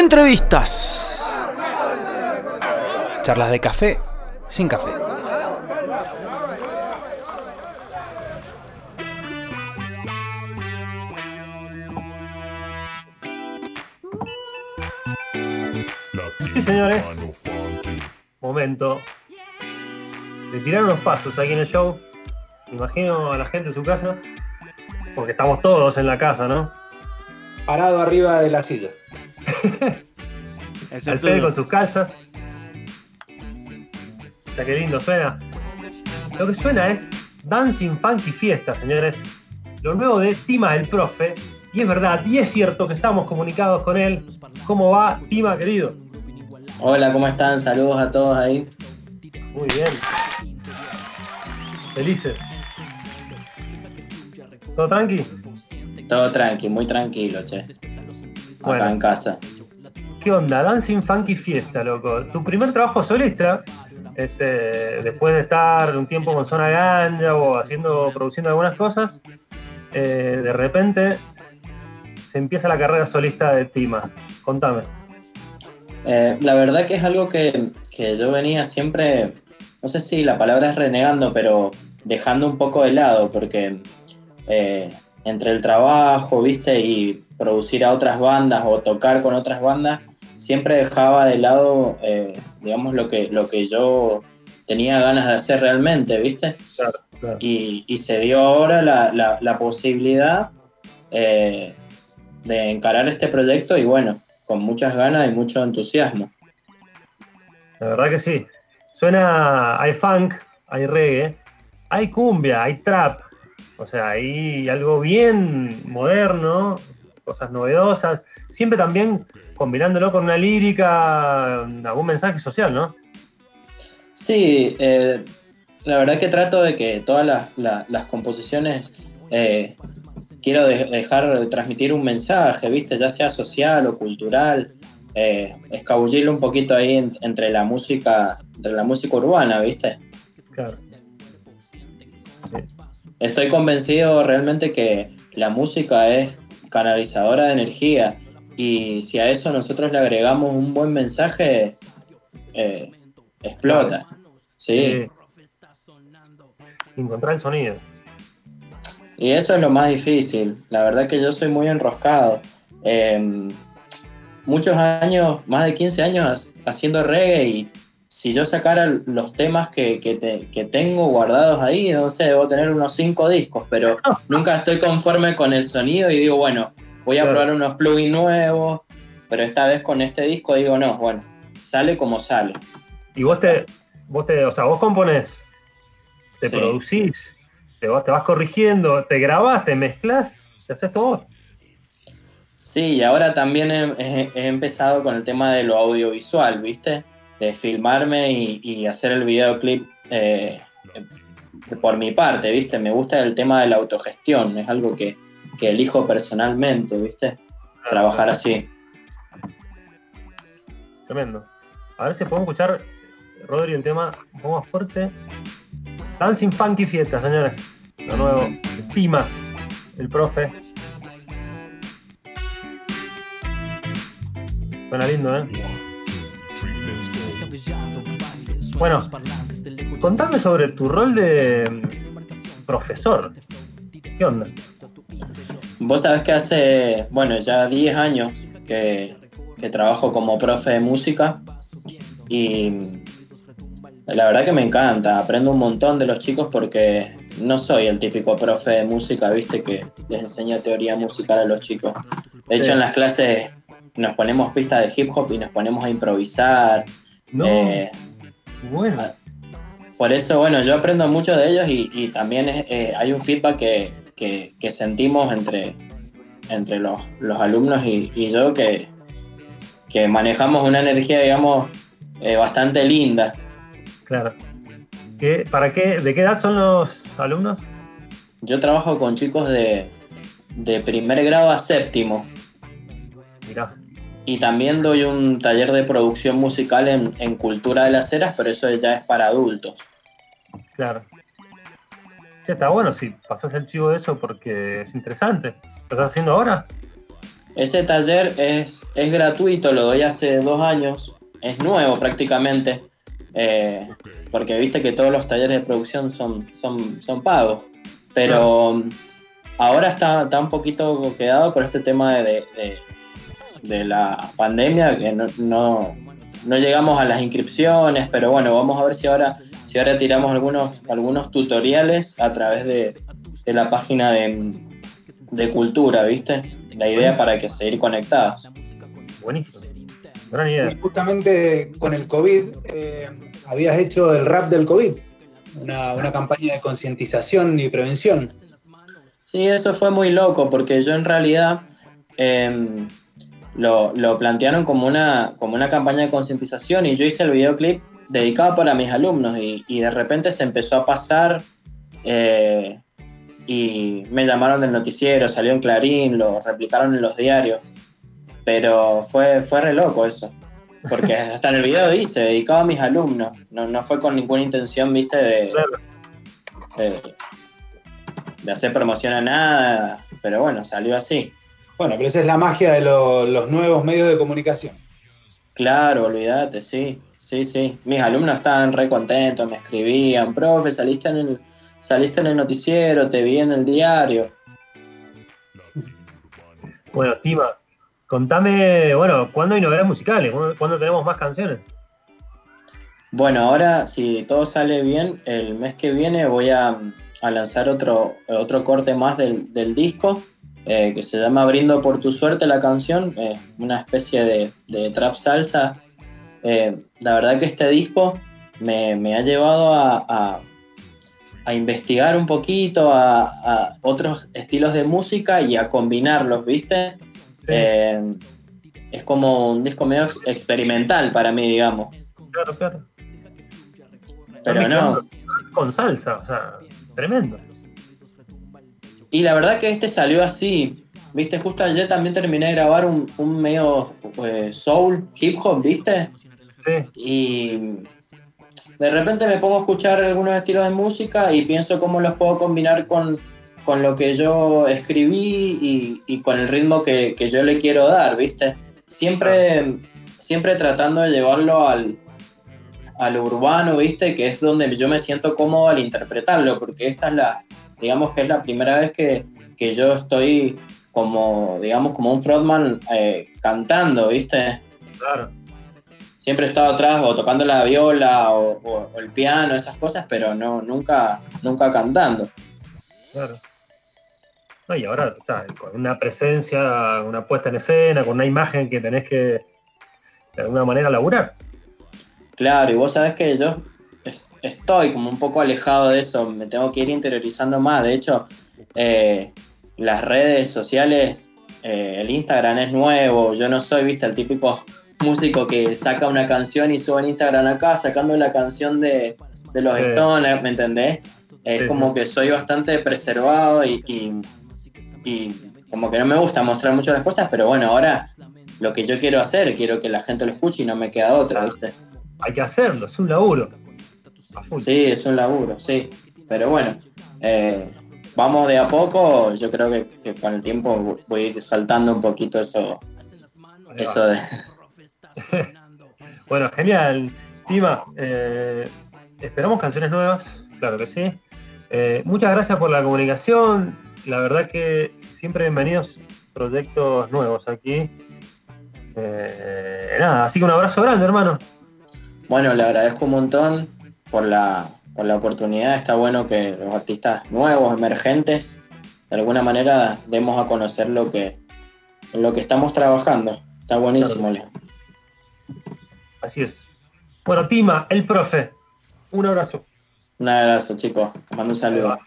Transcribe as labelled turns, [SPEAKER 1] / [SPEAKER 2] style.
[SPEAKER 1] Entrevistas. Charlas de café sin café.
[SPEAKER 2] Sí, señores. Momento de tirar unos pasos aquí en el show. Imagino a la gente en su casa, porque estamos todos en la casa, ¿no?
[SPEAKER 3] Parado arriba de la silla.
[SPEAKER 2] Al Fede con sus calzas. Ya qué lindo suena. Lo que suena es Dancing Funky Fiesta, señores. Lo nuevo de Tima el Profe. Y es verdad, y es cierto que estamos comunicados con él. ¿Cómo va, Tima, querido?
[SPEAKER 4] Hola, ¿cómo están? Saludos a todos ahí.
[SPEAKER 2] Muy bien. Felices. ¿Todo tranqui?
[SPEAKER 4] Todo tranqui, muy tranquilo, che. Acá
[SPEAKER 2] Bueno.
[SPEAKER 4] en casa.
[SPEAKER 2] ¿Qué onda? Dancing Funky Fiesta, loco. Tu primer trabajo solista, este, después de estar un tiempo con Zona Ganja o haciendo, produciendo algunas cosas, eh, de repente se empieza la carrera solista de Tima. Contame.
[SPEAKER 4] Eh, la verdad que es algo que, que yo venía siempre, no sé si la palabra es renegando, pero dejando un poco de lado, porque eh, entre el trabajo, viste, y producir a otras bandas o tocar con otras bandas, siempre dejaba de lado, eh, digamos, lo que, lo que yo tenía ganas de hacer realmente, viste.
[SPEAKER 2] Claro.
[SPEAKER 4] y, y se dio ahora la, la- la posibilidad eh, de encarar este proyecto y bueno, con muchas ganas y mucho entusiasmo.
[SPEAKER 2] La verdad que sí. Suena, hay funk, hay reggae, hay cumbia, hay trap. O sea, hay algo bien moderno, cosas novedosas. Siempre también combinándolo con una lírica, algún mensaje social, ¿no?
[SPEAKER 4] Sí, eh, la verdad que trato de que todas las, la- las composiciones eh, quiero de- dejar transmitir un mensaje, ¿viste? Ya sea social o cultural, eh, escabullirlo un poquito ahí en- entre la música, entre la música urbana, ¿viste?
[SPEAKER 2] Claro.
[SPEAKER 4] Estoy convencido realmente que la música es canalizadora de energía y si a eso nosotros le agregamos un buen mensaje, eh, explota. Sí,
[SPEAKER 2] encontrar el sonido.
[SPEAKER 4] y eso es lo más difícil. La verdad que yo soy muy enroscado. Eh, muchos años, más de 15 años haciendo reggae y si yo sacara los temas que, que te- que tengo guardados ahí, no sé, debo tener unos 5 discos, pero nunca estoy conforme con el sonido y digo, bueno, voy a
[SPEAKER 2] Claro.
[SPEAKER 4] probar unos plugins nuevos, pero esta vez con este disco digo, no, bueno, sale como sale.
[SPEAKER 2] Y vos te, vos te, o sea, vos componés, te
[SPEAKER 4] Sí.
[SPEAKER 2] producís, te vas, te vas corrigiendo, te grabás, te mezclas, te haces todo.
[SPEAKER 4] Sí, y ahora también he, he- he empezado con el tema de lo audiovisual, ¿viste? De filmarme y, y hacer el videoclip eh, eh, por mi parte, ¿viste? Me gusta el tema de la autogestión, es algo que, que elijo personalmente, ¿viste? Trabajar así.
[SPEAKER 2] Tremendo. A ver si podemos escuchar, Rodri, un tema un poco más fuerte. Dancing Funky Fiesta, señores. Lo nuevo. Pima, el profe. Suena lindo, ¿eh? Bueno, contame sobre tu rol de mm, profesor. ¿Qué onda?
[SPEAKER 4] Vos sabés que hace, bueno, ya 10 años que, que trabajo como profe de música y la verdad que me encanta, aprendo un montón de los chicos porque no soy el típico profe de música, viste, que les enseña teoría musical a los chicos. De hecho, en las clases nos ponemos pistas de hip hop y nos ponemos a improvisar.
[SPEAKER 2] No,
[SPEAKER 4] eh,
[SPEAKER 2] bueno.
[SPEAKER 4] por eso, bueno, yo aprendo mucho de ellos y, y también es- eh, hay un feedback que, que- que sentimos entre, entre los, los alumnos y, y yo que, que manejamos una energía, digamos, eh, bastante linda.
[SPEAKER 2] Claro. ¿Qué, ¿Para qué? ¿De qué edad son los alumnos?
[SPEAKER 4] Yo trabajo con chicos de, de primer grado a séptimo
[SPEAKER 2] Mirá.
[SPEAKER 4] Y también doy un taller de producción musical en, en Cultura de las Heras, pero eso ya es para adultos.
[SPEAKER 2] Claro. Está bueno si pasás el chivo de eso porque es interesante. ¿Lo estás haciendo ahora?
[SPEAKER 4] ese taller es, es gratuito, lo doy hace dos años, es nuevo prácticamente, eh, porque viste que todos los talleres de producción son, son, son pagos, pero ahora está, está un poquito quedado por este tema de, de, de la pandemia, que no, no, no, llegamos a las inscripciones, pero bueno, vamos a ver si ahora, si ahora tiramos algunos, algunos tutoriales a través de, de la página de, de cultura, ¿viste? La idea para que seguir conectados.
[SPEAKER 2] Buenísimo. Gran idea.
[SPEAKER 3] Y justamente con el COVID, eh, habías hecho el rap del COVID, una, una campaña de concientización y prevención.
[SPEAKER 4] Sí, eso fue muy loco, porque yo en realidad eh, lo, lo, plantearon como una, como una campaña de concientización y yo hice el videoclip dedicado para mis alumnos y, y de repente se empezó a pasar eh, y me llamaron del noticiero, salió en Clarín, lo replicaron en los diarios, pero fue, fue re loco eso. Porque hasta en el video dice, dedicado a mis alumnos, no, no fue con ninguna intención, viste, de, de, de hacer promoción a nada, pero bueno, salió así.
[SPEAKER 3] Bueno, pero esa es la magia de lo, los nuevos medios de comunicación.
[SPEAKER 4] Claro, olvídate, sí, sí, sí. Mis alumnos estaban re contentos, me escribían, profe, saliste en el, saliste en el noticiero, te vi en el diario.
[SPEAKER 2] Bueno, Tima, contame, bueno, ¿cuándo hay novedades musicales? ¿Cuándo tenemos más canciones?
[SPEAKER 4] Bueno, ahora, si todo sale bien, el mes que viene voy a, a lanzar otro, otro corte más del, del disco, eh, que se llama Brindo por tu suerte la canción, eh, una especie de, de trap salsa. Eh, la verdad que este disco me, me ha llevado a, a, a, investigar un poquito a, a, otros estilos de música y a combinarlos, ¿viste? Sí. es como un disco medio experimental para mí, digamos.
[SPEAKER 2] Claro, claro.
[SPEAKER 4] Pero no.
[SPEAKER 2] Con salsa, o sea, tremendo.
[SPEAKER 4] Y la verdad que este salió así. Viste, justo ayer también terminé de grabar un, un medio eh, soul, hip hop, ¿viste?
[SPEAKER 2] Sí.
[SPEAKER 4] Y de repente me pongo a escuchar algunos estilos de música y pienso cómo los puedo combinar con, con lo que yo escribí y, y con el ritmo que, que, yo le quiero dar, ¿viste? Siempre, siempre tratando de llevarlo al, a lo urbano, ¿viste? Que es donde yo me siento cómodo al interpretarlo, porque esta es la, digamos que es la primera vez que, que yo estoy como, digamos, como un frontman eh, cantando, ¿viste?
[SPEAKER 2] Claro.
[SPEAKER 4] Siempre he estado atrás o tocando la viola o, o, o, el piano, esas cosas, pero no, nunca, nunca cantando.
[SPEAKER 2] Claro. No, y ahora, o sea, con una presencia, una puesta en escena, con una imagen que tenés que de alguna manera laburar.
[SPEAKER 4] Claro, y vos sabés que yo estoy como un poco alejado de eso, me tengo que ir interiorizando más. De hecho, eh, las redes sociales, eh, el Instagram es nuevo, yo no soy, viste, el típico músico que saca una canción y sube en Instagram acá, sacando la canción de, de los sí. Stones, ¿me entendés? Es sí, como sí. que soy bastante preservado y, y, y, como que no me gusta mostrar mucho las cosas, pero bueno, ahora lo que yo quiero hacer, quiero que la gente lo escuche y no me queda otra, ¿viste?
[SPEAKER 2] Hay que hacerlo, es un laburo.
[SPEAKER 4] Sí, es un laburo, sí. Pero bueno, eh, vamos de a poco. Yo creo que, que, con el tiempo voy a ir saltando un poquito eso, eso de.
[SPEAKER 2] bueno, genial. Tima, eh, esperamos canciones nuevas, claro que sí. Eh, muchas gracias por la comunicación. La verdad que siempre bienvenidos proyectos nuevos aquí. Eh, nada, así que un abrazo grande, hermano.
[SPEAKER 4] Bueno, le agradezco un montón por la, por la oportunidad. Está bueno que los artistas nuevos, emergentes, de alguna manera demos a conocer lo que, lo que estamos trabajando. Está buenísimo, Leo.
[SPEAKER 2] Así es. Bueno, Tima, el profe, un abrazo.
[SPEAKER 4] Un abrazo, chicos. Les mando un saludo.